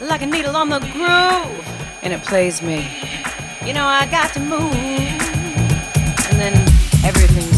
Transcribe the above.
like a needle on the groove, and it plays me. You know I got to move, and then everything's.